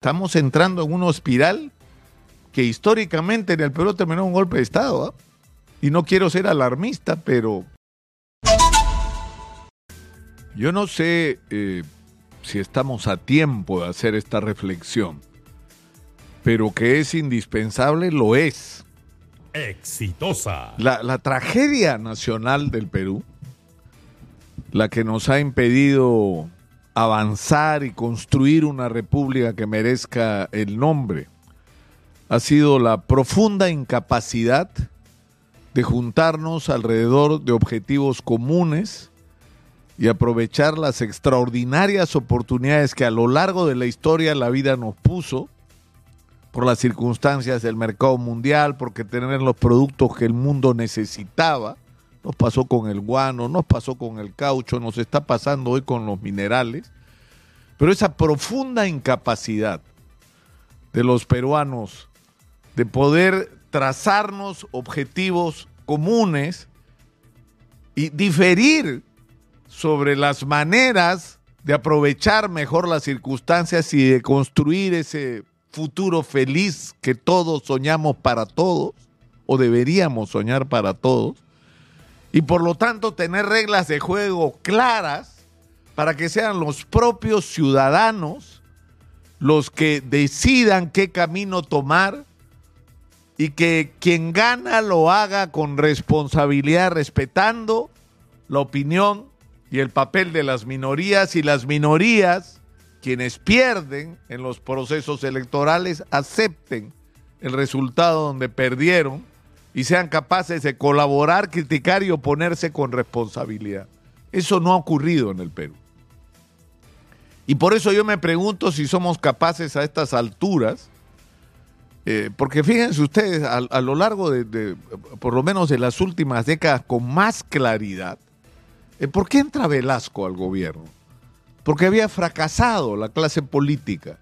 Estamos entrando en una espiral que históricamente en el Perú terminó un golpe de Estado. ¿ah? Y no quiero ser alarmista, pero yo no sé eh, si estamos a tiempo de hacer esta reflexión, pero que es indispensable, lo es. Exitosa. La, la tragedia nacional del Perú, la que nos ha impedido avanzar y construir una república que merezca el nombre, ha sido la profunda incapacidad de juntarnos alrededor de objetivos comunes y aprovechar las extraordinarias oportunidades que a lo largo de la historia la vida nos puso por las circunstancias del mercado mundial, porque tener los productos que el mundo necesitaba. Nos pasó con el guano, nos pasó con el caucho, nos está pasando hoy con los minerales. Pero esa profunda incapacidad de los peruanos de poder trazarnos objetivos comunes y diferir sobre las maneras de aprovechar mejor las circunstancias y de construir ese futuro feliz que todos soñamos para todos, o deberíamos soñar para todos, y por lo tanto tener reglas de juego claras para que sean los propios ciudadanos los que decidan qué camino tomar y que quien gana lo haga con responsabilidad, respetando la opinión y el papel de las minorías y las minorías, quienes pierden en los procesos electorales, acepten el resultado donde perdieron y sean capaces de colaborar, criticar y oponerse con responsabilidad. Eso no ha ocurrido en el Perú. Y por eso yo me pregunto si somos capaces a estas alturas eh, porque fíjense ustedes, a, lo largo de, por lo menos de las últimas décadas, con más claridad, eh, ¿por qué entra Velasco al gobierno? Porque había fracasado la clase política,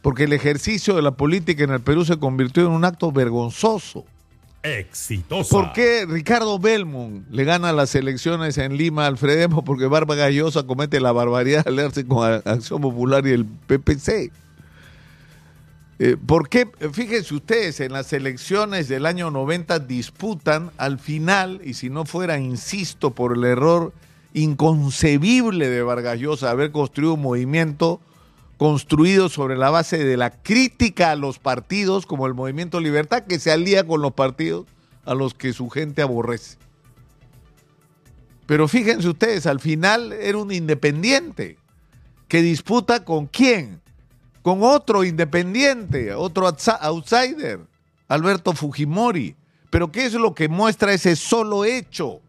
porque el ejercicio de la política en el Perú se convirtió en un acto vergonzoso. Exitoso. ¿Por qué Ricardo Belmont le gana las elecciones en Lima al Fredemo? Porque Barba Gallosa comete la barbaridad de aliarse con Acción Popular y el PPC. Eh, ¿Por qué? Fíjense ustedes, en las elecciones del año 90 disputan al final, y si no fuera, insisto, por el error inconcebible de Vargas Llosa haber construido un movimiento construido sobre la base de la crítica a los partidos, como el Movimiento Libertad, que se alía con los partidos a los que su gente aborrece. Pero fíjense ustedes, al final era un independiente que disputa con quién? con otro independiente, otro outsider, Alberto Fujimori. Pero ¿qué es lo que muestra ese solo hecho?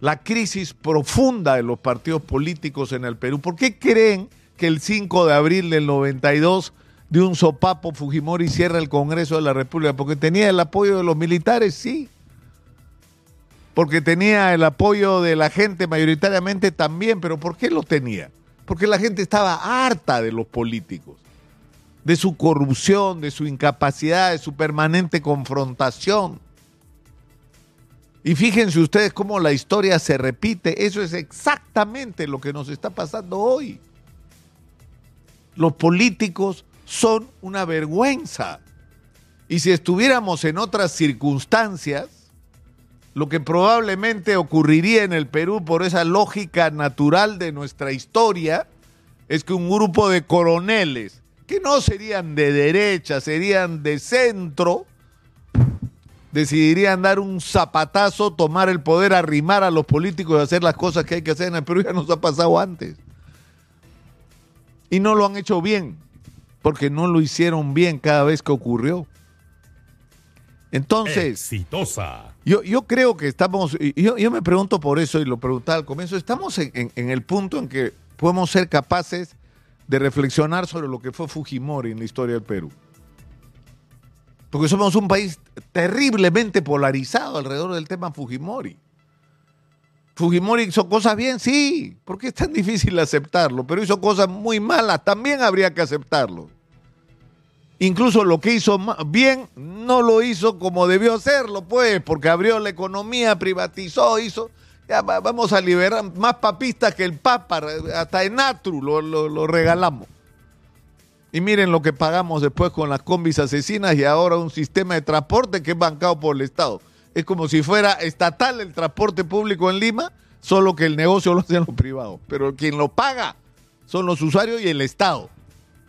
La crisis profunda de los partidos políticos en el Perú. ¿Por qué creen que el 5 de abril del 92 de un sopapo Fujimori cierra el Congreso de la República? Porque tenía el apoyo de los militares, sí. Porque tenía el apoyo de la gente mayoritariamente también, pero ¿por qué lo tenía? porque la gente estaba harta de los políticos, de su corrupción, de su incapacidad, de su permanente confrontación. Y fíjense ustedes cómo la historia se repite. Eso es exactamente lo que nos está pasando hoy. Los políticos son una vergüenza. Y si estuviéramos en otras circunstancias, lo que probablemente ocurriría en el Perú por esa lógica natural de nuestra historia es que un grupo de coroneles, que no serían de derecha, serían de centro, decidirían dar un zapatazo, tomar el poder, arrimar a los políticos y hacer las cosas que hay que hacer en el Perú. Ya nos ha pasado antes. Y no lo han hecho bien, porque no lo hicieron bien cada vez que ocurrió. Entonces, exitosa. Yo, yo creo que estamos, yo, yo me pregunto por eso y lo preguntaba al comienzo, estamos en, en, el punto en que podemos ser capaces de reflexionar sobre lo que fue Fujimori en la historia del Perú. Porque somos un país terriblemente polarizado alrededor del tema Fujimori. Fujimori hizo cosas bien, sí, porque es tan difícil aceptarlo, pero hizo cosas muy malas, también habría que aceptarlo. Incluso lo que hizo bien no lo hizo como debió hacerlo, pues, porque abrió la economía, privatizó, hizo. Ya vamos a liberar más papistas que el Papa, hasta en Atru lo, lo regalamos. Y miren lo que pagamos después con las combis asesinas y ahora un sistema de transporte que es bancado por el Estado. Es como si fuera estatal el transporte público en Lima, solo que el negocio lo hacen los privados. Pero quien lo paga son los usuarios y el Estado,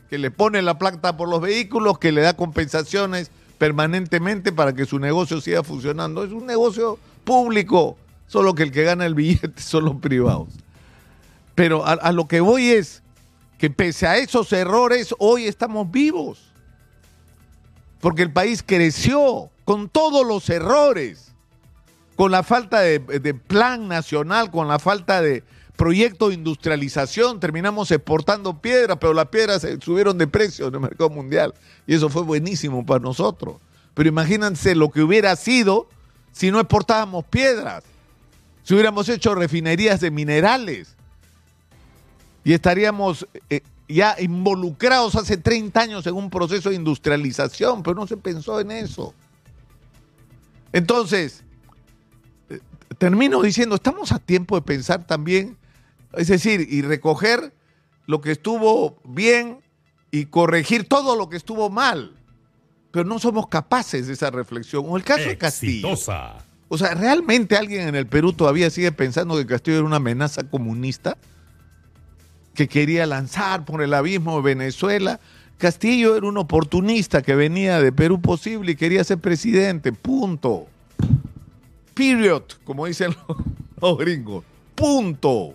que le pone la plata por los vehículos, que le da compensaciones permanentemente para que su negocio siga funcionando. Es un negocio público, solo que el que gana el billete son los privados. Pero a, a lo que voy es que pese a esos errores, hoy estamos vivos. Porque el país creció con todos los errores, con la falta de, plan nacional, con la falta de proyecto de industrialización. Terminamos exportando piedras, pero las piedras subieron de precio en el mercado mundial. Y eso fue buenísimo para nosotros. Pero imagínense lo que hubiera sido si no exportábamos piedras, si hubiéramos hecho refinerías de minerales y estaríamos eh, ya involucrados hace 30 años en un proceso de industrialización, pero no se pensó en eso. Entonces, eh, termino diciendo, estamos a tiempo de pensar también, es decir, y recoger lo que estuvo bien y corregir todo lo que estuvo mal. Pero no somos capaces de esa reflexión. O el caso de Castillo. O sea, ¿realmente alguien en el Perú todavía sigue pensando que Castillo era una amenaza comunista? Que quería lanzar por el abismo de Venezuela. Castillo era un oportunista que venía de Perú posible y quería ser presidente. Punto. Period, como dicen los, gringos. Punto.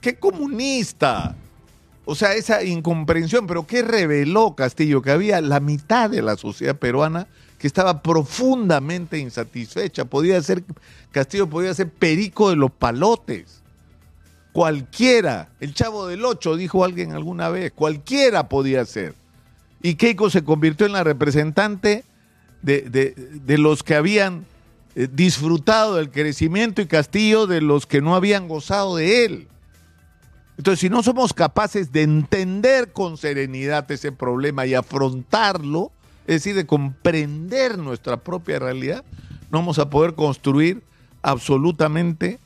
¿Qué comunista? O sea, esa incomprensión, pero ¿qué reveló Castillo? Que había la mitad de la sociedad peruana que estaba profundamente insatisfecha. Podía ser, Castillo podía ser perico de los palotes. Cualquiera, el chavo del ocho, dijo alguien alguna vez, cualquiera podía ser. Y Keiko se convirtió en la representante de, de- de los que habían eh, disfrutado del crecimiento y Castillo de los que no habían gozado de él. Entonces, si no somos capaces de entender con serenidad ese problema y afrontarlo, es decir, de comprender nuestra propia realidad, no vamos a poder construir absolutamente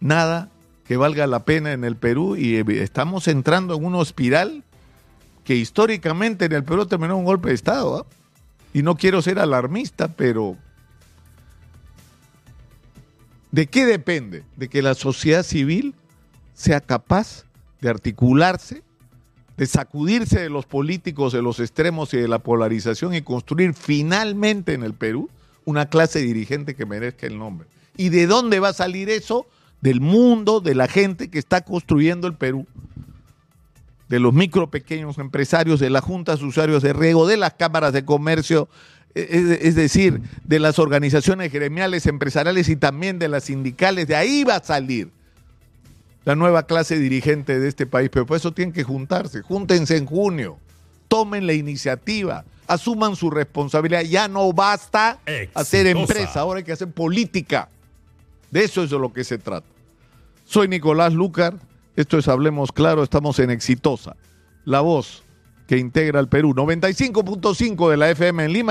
nada que valga la pena en el Perú y eh, estamos entrando en una espiral que históricamente en el Perú terminó un golpe de Estado. ¿ah? Y no quiero ser alarmista, pero ¿de qué depende? De que la sociedad civil sea capaz de articularse, de sacudirse de los políticos, de los extremos y de la polarización y construir finalmente en el Perú una clase dirigente que merezca el nombre. ¿Y de dónde va a salir eso? Del mundo, de la gente que está construyendo el Perú, de los micro pequeños empresarios, de las juntas de usuarios de riego, de las cámaras de comercio, es, es decir, de las organizaciones gremiales empresariales y también de las sindicales. De ahí va a salir la nueva clase dirigente de este país, pero por eso tienen que juntarse. Júntense en junio, tomen la iniciativa, asuman su responsabilidad. Ya no basta hacer empresa, ahora hay que hacer política. De eso es de lo que se trata. Soy Nicolás Lucar, esto es Hablemos Claro, estamos en Exitosa, la voz que integra al Perú. 95.5 de la FM en Lima.